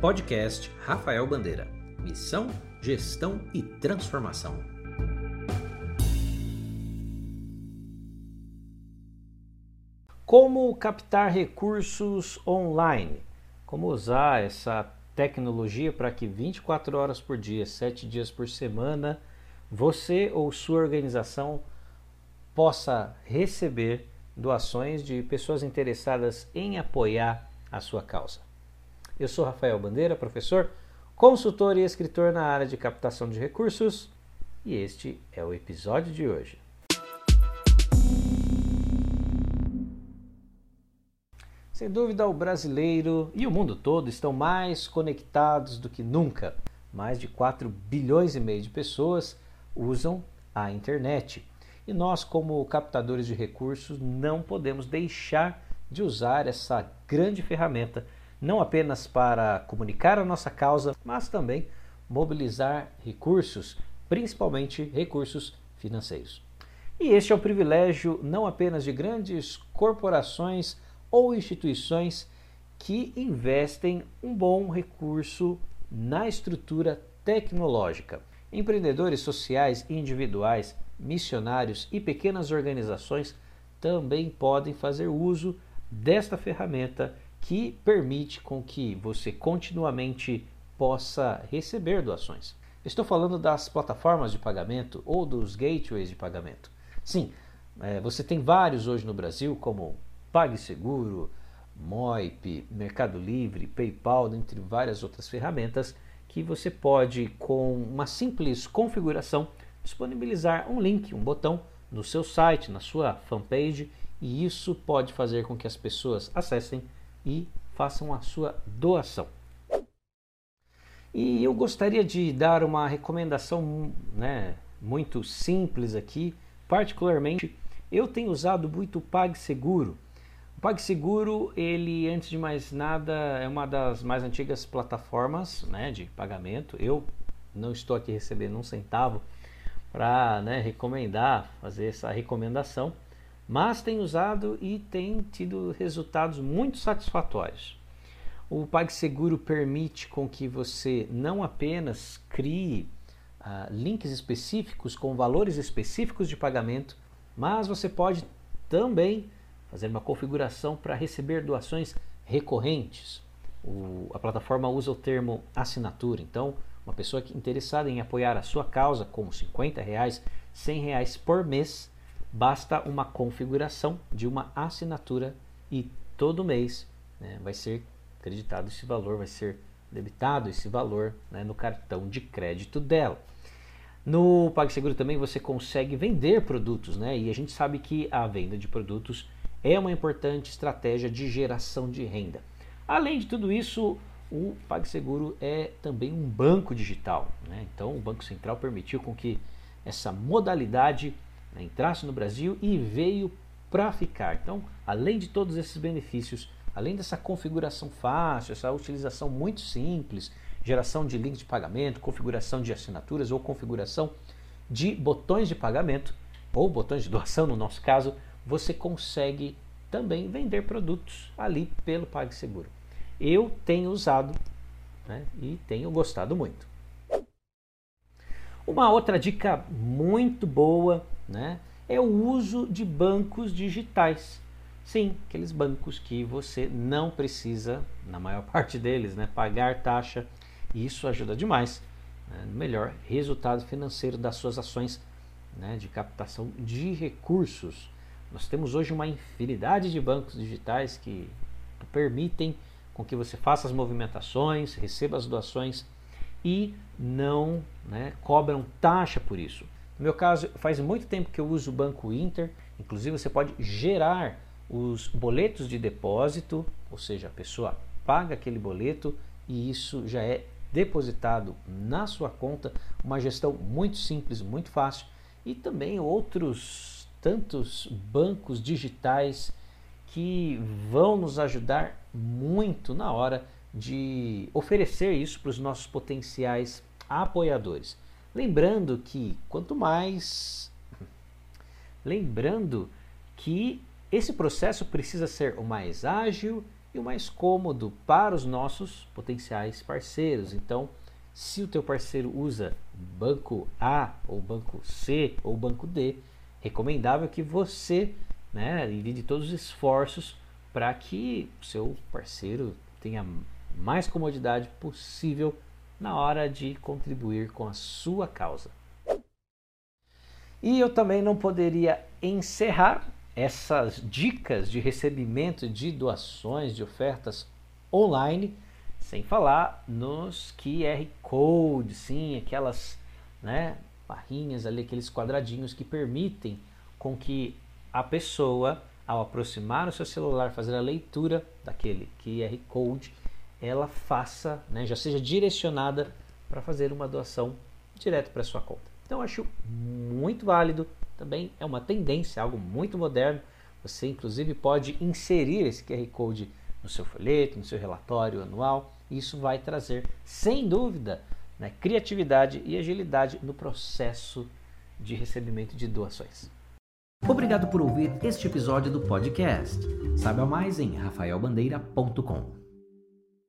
Podcast Rafael Bandeira. Missão, gestão e transformação. Como captar recursos online? Como usar essa tecnologia para que 24 horas por dia, 7 dias por semana, você ou sua organização possa receber doações de pessoas interessadas em apoiar a sua causa. Eu sou Rafael Bandeira, professor, consultor e escritor na área de captação de recursos, e este é o episódio de hoje. Sem dúvida, o brasileiro e o mundo todo estão mais conectados do que nunca. Mais de 4 bilhões e meio de pessoas usam a internet. E nós, como captadores de recursos, não podemos deixar de usar essa grande ferramenta, não apenas para comunicar a nossa causa, mas também mobilizar recursos, principalmente recursos financeiros. E este é o privilégio não apenas de grandes corporações ou instituições que investem um bom recurso na estrutura tecnológica. Empreendedores sociais individuais missionários e pequenas organizações também podem fazer uso desta ferramenta que permite com que você continuamente possa receber doações. Estou falando das plataformas de pagamento ou dos gateways de pagamento. Sim, é, você tem vários hoje no Brasil, como PagSeguro, Moip, Mercado Livre, PayPal, dentre várias outras ferramentas que você pode, com uma simples configuração, disponibilizar um link, um botão no seu site, na sua fanpage, e isso pode fazer com que as pessoas acessem e façam a sua doação. E eu gostaria de dar uma recomendação né, muito simples aqui, particularmente eu tenho usado muito o PagSeguro. O PagSeguro, ele antes de mais nada é uma das mais antigas plataformas né, de pagamento. Eu não estou aqui recebendo um centavo para né, recomendar, fazer essa recomendação, mas tem usado e tem tido resultados muito satisfatórios. O PagSeguro permite com que você não apenas crie uh, links específicos com valores específicos de pagamento, mas você pode também fazer uma configuração para receber doações recorrentes. O, a plataforma usa o termo assinatura, então uma pessoa interessada em apoiar a sua causa com 50 reais, 100 reais por mês, basta uma configuração de uma assinatura e todo mês né, vai ser acreditado esse valor, vai ser debitado esse valor né, no cartão de crédito dela. No PagSeguro também você consegue vender produtos, né? E a gente sabe que a venda de produtos é uma importante estratégia de geração de renda. Além de tudo isso, o PagSeguro é também um banco digital. Né? Então, o Banco Central permitiu com que essa modalidade entrasse no Brasil e veio para ficar. Então, além de todos esses benefícios, além dessa configuração fácil, essa utilização muito simples, geração de links de pagamento, configuração de assinaturas ou configuração de botões de pagamento ou botões de doação, no nosso caso, você consegue também vender produtos ali pelo PagSeguro eu tenho usado né, e tenho gostado muito. Uma outra dica muito boa né, é o uso de bancos digitais. Sim, aqueles bancos que você não precisa, na maior parte deles, né, pagar taxa. E isso ajuda demais né, no melhor resultado financeiro das suas ações né, de captação de recursos. Nós temos hoje uma infinidade de bancos digitais que permitem com que você faça as movimentações, receba as doações e não né, cobram taxa por isso. No meu caso, faz muito tempo que eu uso o Banco Inter, inclusive você pode gerar os boletos de depósito, ou seja, a pessoa paga aquele boleto e isso já é depositado na sua conta, uma gestão muito simples, muito fácil. E também outros tantos bancos digitais que vão nos ajudar muito na hora de oferecer isso para os nossos potenciais apoiadores. Lembrando que quanto mais. Lembrando que esse processo precisa ser o mais ágil e o mais cômodo para os nossos potenciais parceiros. Então, se o teu parceiro usa banco A ou banco C ou banco D, recomendável que você né, divide todos os esforços para que o seu parceiro tenha mais comodidade possível na hora de contribuir com a sua causa. E eu também não poderia encerrar essas dicas de recebimento de doações, de ofertas online, sem falar nos QR Codes, sim, aquelas né, barrinhas ali, aqueles quadradinhos que permitem com que a pessoa, ao aproximar o seu celular, fazer a leitura daquele QR Code, ela faça, né, já seja direcionada para fazer uma doação direto para sua conta. Então acho muito válido, também é uma tendência, algo muito moderno. Você inclusive pode inserir esse QR Code no seu folheto, no seu relatório anual. Isso vai trazer, sem dúvida, né, criatividade e agilidade no processo de recebimento de doações. Obrigado por ouvir este episódio do podcast. Saiba mais em rafaelbandeira.com.